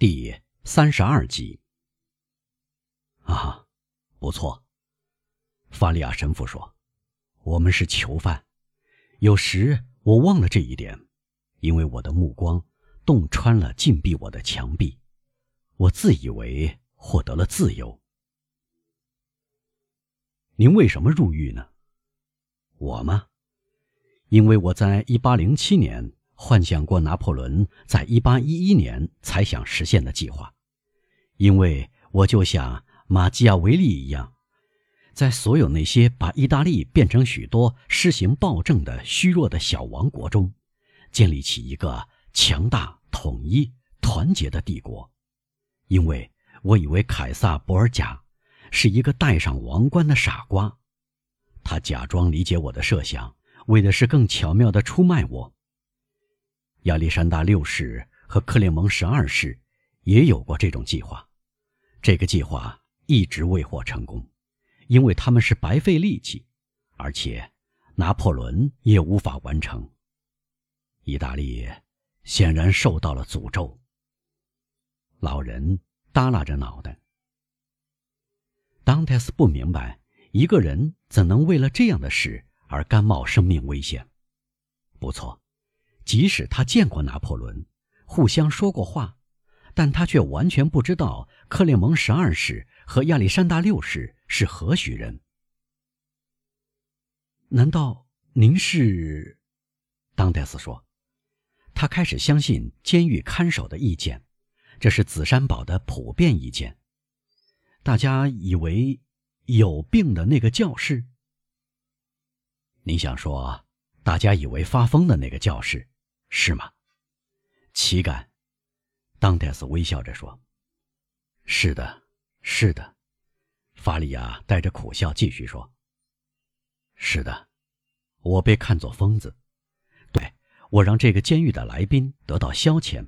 第三十二集。啊，不错，法利亚神父说：“我们是囚犯。有时我忘了这一点，因为我的目光洞穿了禁闭我的墙壁，我自以为获得了自由。”您为什么入狱呢？我吗？因为我在一八零七年。幻想过拿破仑在一八一一年才想实现的计划，因为我就像马基亚维利一样，在所有那些把意大利变成许多施行暴政的虚弱的小王国中，建立起一个强大、统一、团结的帝国。因为我以为凯撒·博尔贾是一个戴上王冠的傻瓜，他假装理解我的设想，为的是更巧妙地出卖我。亚历山大六世和克列蒙十二世也有过这种计划，这个计划一直未获成功，因为他们是白费力气，而且拿破仑也无法完成。意大利显然受到了诅咒。老人耷拉着脑袋。当泰斯不明白，一个人怎能为了这样的事而甘冒生命危险？不错。即使他见过拿破仑，互相说过话，但他却完全不知道克列蒙十二世和亚历山大六世是何许人。难道您是？当戴斯说，他开始相信监狱看守的意见，这是紫山堡的普遍意见。大家以为有病的那个教士。你想说，大家以为发疯的那个教士？是吗，岂敢？当戴斯微笑着说：“是的，是的。”法利亚带着苦笑继续说：“是的，我被看作疯子。对我让这个监狱的来宾得到消遣，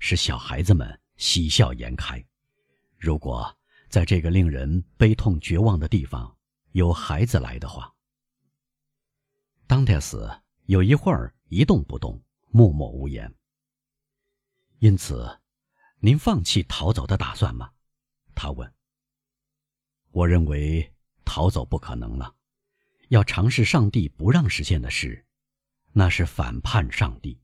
使小孩子们喜笑颜开。如果在这个令人悲痛绝望的地方有孩子来的话，当戴斯有一会儿一动不动。”默默无言。因此，您放弃逃走的打算吗？他问。我认为逃走不可能了，要尝试上帝不让实现的事，那是反叛上帝。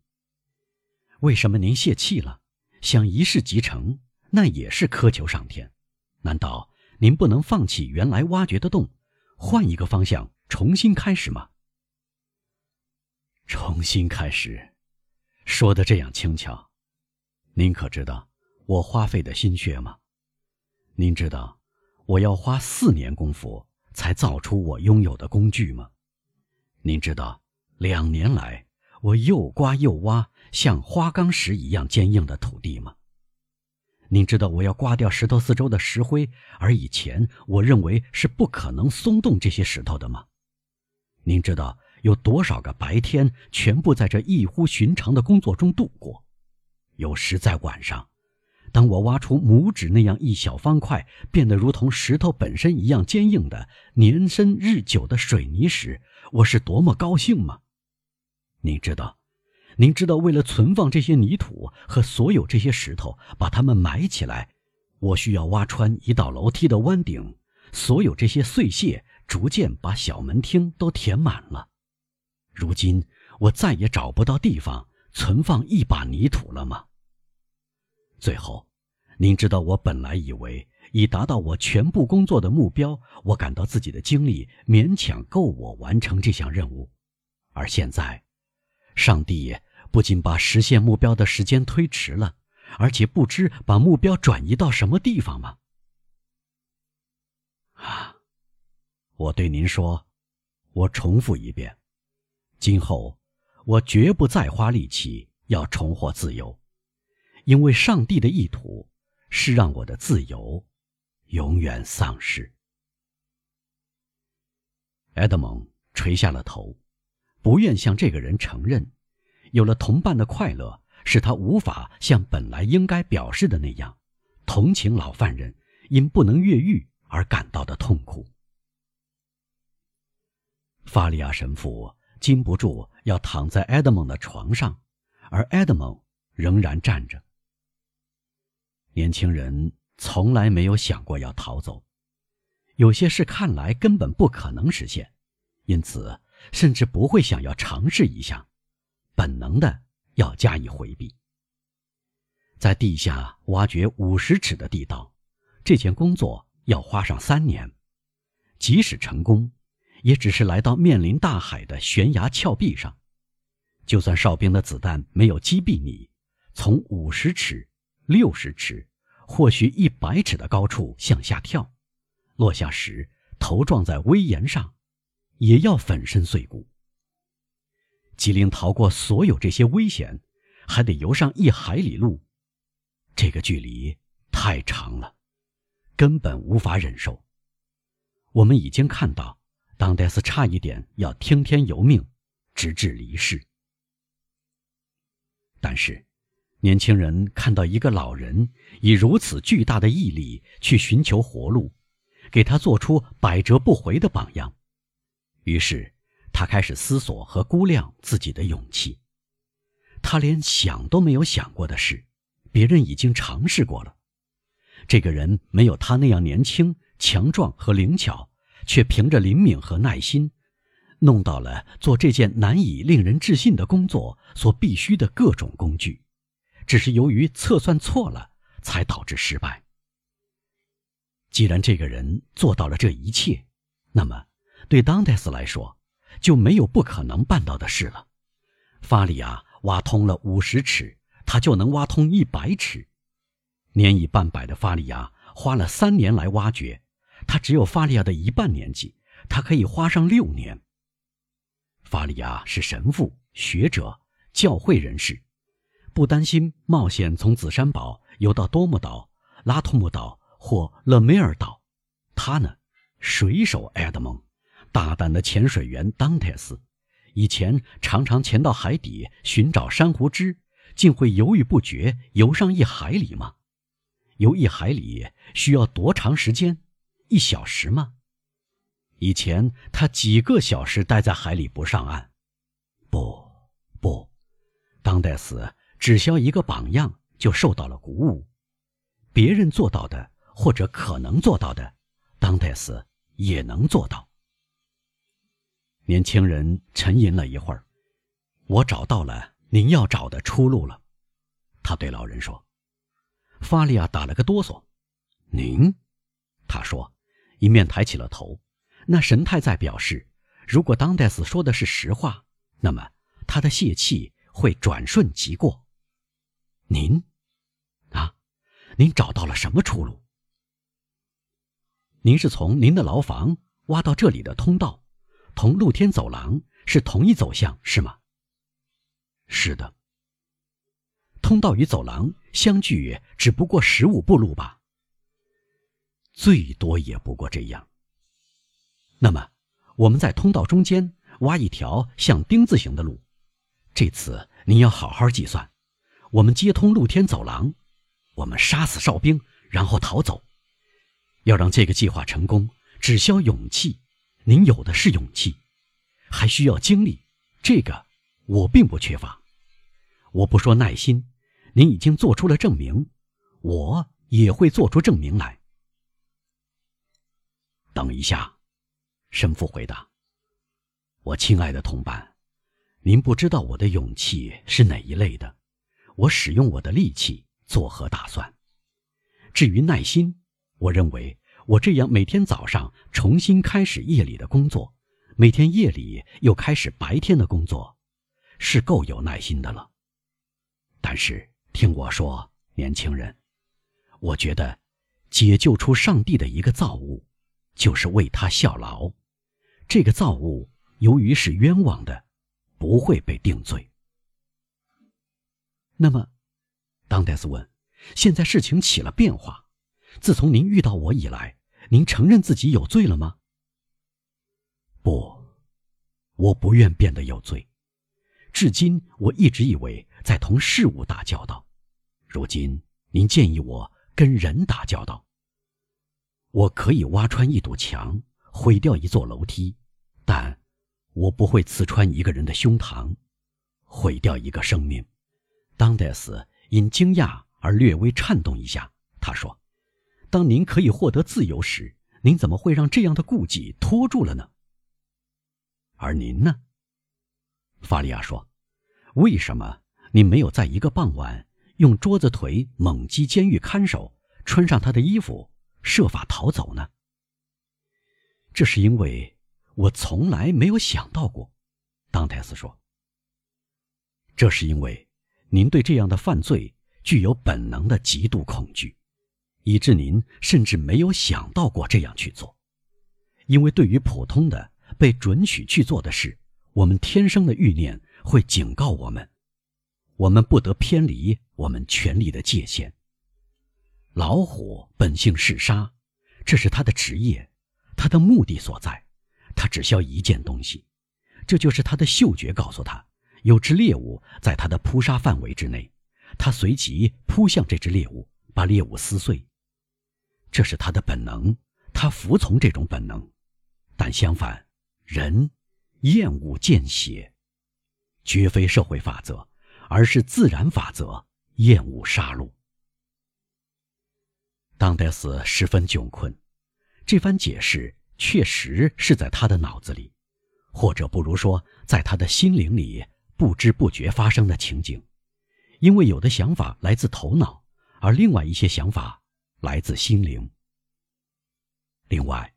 为什么您泄气了？想一事即成，那也是苛求上天。难道您不能放弃原来挖掘的洞，换一个方向重新开始吗？重新开始。说的这样轻巧，您可知道我花费的心血吗？您知道我要花四年功夫才造出我拥有的工具吗？您知道两年来我又刮又挖像花岗石一样坚硬的土地吗？您知道我要刮掉石头四周的石灰，而以前我认为是不可能松动这些石头的吗？您知道？有多少个白天全部在这异乎寻常的工作中度过？有时在晚上，当我挖出拇指那样一小方块变得如同石头本身一样坚硬的年深日久的水泥时，我是多么高兴吗？您知道，您知道，为了存放这些泥土和所有这些石头，把它们埋起来，我需要挖穿一道楼梯的弯顶，所有这些碎屑逐渐把小门厅都填满了。如今我再也找不到地方存放一把泥土了吗？最后，您知道我本来以为已达到我全部工作的目标，我感到自己的精力勉强够我完成这项任务，而现在，上帝不仅把实现目标的时间推迟了，而且不知把目标转移到什么地方吗？啊！我对您说，我重复一遍。今后，我绝不再花力气要重获自由，因为上帝的意图是让我的自由永远丧失。埃德蒙垂下了头，不愿向这个人承认，有了同伴的快乐使他无法像本来应该表示的那样同情老犯人因不能越狱而感到的痛苦。法利亚神父。禁不住要躺在埃德蒙的床上，而埃德蒙仍然站着。年轻人从来没有想过要逃走，有些事看来根本不可能实现，因此甚至不会想要尝试一下，本能的要加以回避。在地下挖掘五十尺的地道，这件工作要花上三年，即使成功，也只是来到面临大海的悬崖峭壁上，就算哨兵的子弹没有击毙你，从五十尺。六十尺，或许一百尺的高处向下跳，落下时头撞在危岩上，也要粉身碎骨。吉林逃过所有这些危险，还得游上一海里路，这个距离太长了，根本无法忍受。我们已经看到，当戴斯差一点要听天由命，直至离世。但是。年轻人看到一个老人以如此巨大的毅力去寻求活路，给他做出百折不回的榜样，于是他开始思索和估量自己的勇气。他连想都没有想过的事，别人已经尝试过了。这个人没有他那样年轻、强壮和灵巧，却凭着灵敏和耐心，弄到了做这件难以令人置信的工作所必须的各种工具。只是由于测算错了，才导致失败。既然这个人做到了这一切，那么对当戴斯来说，就没有不可能办到的事了。法利亚挖通了五十尺，他就能挖通一百尺。年已半百的法利亚花了三年来挖掘，他只有法利亚的一半年纪，他可以花上六年。法利亚是神父、学者、教会人士。不担心冒险从紫山堡游到多姆岛、拉图姆岛或勒梅尔岛，他呢，水手埃德蒙，大胆的潜水员当泰斯，以前常常潜到海底寻找珊瑚枝，竟会犹豫不决游上一海里吗？游一海里需要多长时间？一小时吗？以前他几个小时待在海里不上岸。不，不，当代斯。只需要一个榜样，就受到了鼓舞。别人做到的，或者可能做到的，当代斯也能做到。年轻人沉吟了一会儿，我找到了您要找的出路了。他对老人说：“法利亚打了个哆嗦。”“您？”他说，一面抬起了头，那神态在表示，如果当戴斯说的是实话，那么他的泄气会转瞬即过。您，啊，您找到了什么出路？您是从您的牢房挖到这里的通道，同露天走廊是同一走向，是吗？是的。通道与走廊相距只不过十五步路吧？最多也不过这样。那么，我们在通道中间挖一条像丁字形的路，这次您要好好计算。我们接通露天走廊，我们杀死哨兵，然后逃走。要让这个计划成功，只需要勇气。您有的是勇气，还需要精力。这个我并不缺乏。我不说耐心，您已经做出了证明，我也会做出证明来。等一下，神父回答：“我亲爱的同伴，您不知道我的勇气是哪一类的。”我使用我的力气作何打算？至于耐心，我认为我这样每天早上重新开始夜里的工作，每天夜里又开始白天的工作，是够有耐心的了。但是听我说，年轻人，我觉得解救出上帝的一个造物，就是为他效劳。这个造物由于是冤枉的，不会被定罪。那么，当戴斯问：“现在事情起了变化，自从您遇到我以来，您承认自己有罪了吗？”“不，我不愿变得有罪。至今，我一直以为在同事物打交道。如今，您建议我跟人打交道。我可以挖穿一堵墙，毁掉一座楼梯，但我不会刺穿一个人的胸膛，毁掉一个生命。”当戴斯因惊讶而略微颤动一下，他说：“当您可以获得自由时，您怎么会让这样的顾忌拖住了呢？”而您呢？法利亚说：“为什么您没有在一个傍晚用桌子腿猛击监狱看守，穿上他的衣服，设法逃走呢？”这是因为我从来没有想到过，当泰斯说。这是因为您对这样的犯罪具有本能的极度恐惧，以致您甚至没有想到过这样去做。因为对于普通的被准许去做的事，我们天生的欲念会警告我们，我们不得偏离我们权力的界限。老虎本性嗜杀，这是它的职业，它的目的所在。它只需要一件东西，这就是它的嗅觉告诉它。有只猎物在他的扑杀范围之内，他随即扑向这只猎物，把猎物撕碎。这是他的本能，他服从这种本能。但相反，人厌恶见血，绝非社会法则，而是自然法则，厌恶杀戮。当戴斯十分窘困，这番解释确实是在他的脑子里，或者不如说，在他的心灵里。不知不觉发生的情景，因为有的想法来自头脑，而另外一些想法来自心灵。另外，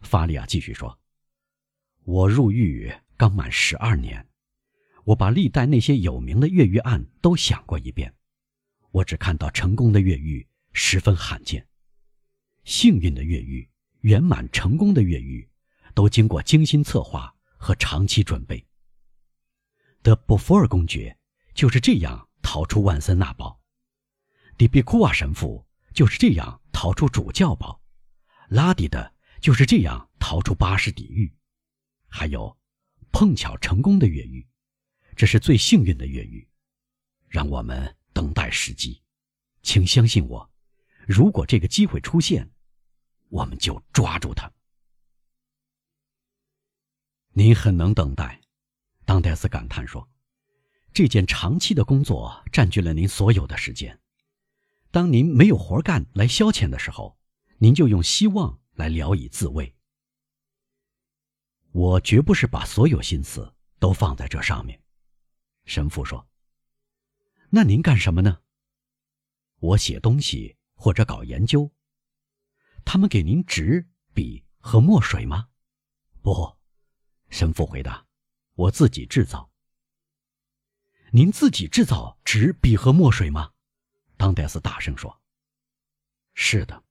法利亚继续说：“我入狱刚满十二年，我把历代那些有名的越狱案都想过一遍。我只看到成功的越狱十分罕见，幸运的越狱、圆满成功的越狱，都经过精心策划和长期准备。”的布福尔公爵就是这样逃出万森纳堡，迪比库瓦神父就是这样逃出主教堡，拉迪的就是这样逃出巴士底狱，还有碰巧成功的越狱，这是最幸运的越狱。让我们等待时机，请相信我，如果这个机会出现，我们就抓住它。您很能等待。当戴斯感叹说：“这件长期的工作占据了您所有的时间。当您没有活干来消遣的时候，您就用希望来聊以自慰。我绝不是把所有心思都放在这上面。”神父说：“那您干什么呢？我写东西或者搞研究。他们给您纸、笔和墨水吗？不。”神父回答。我自己制造。您自己制造纸、笔和墨水吗？当戴斯大声说：“是的。”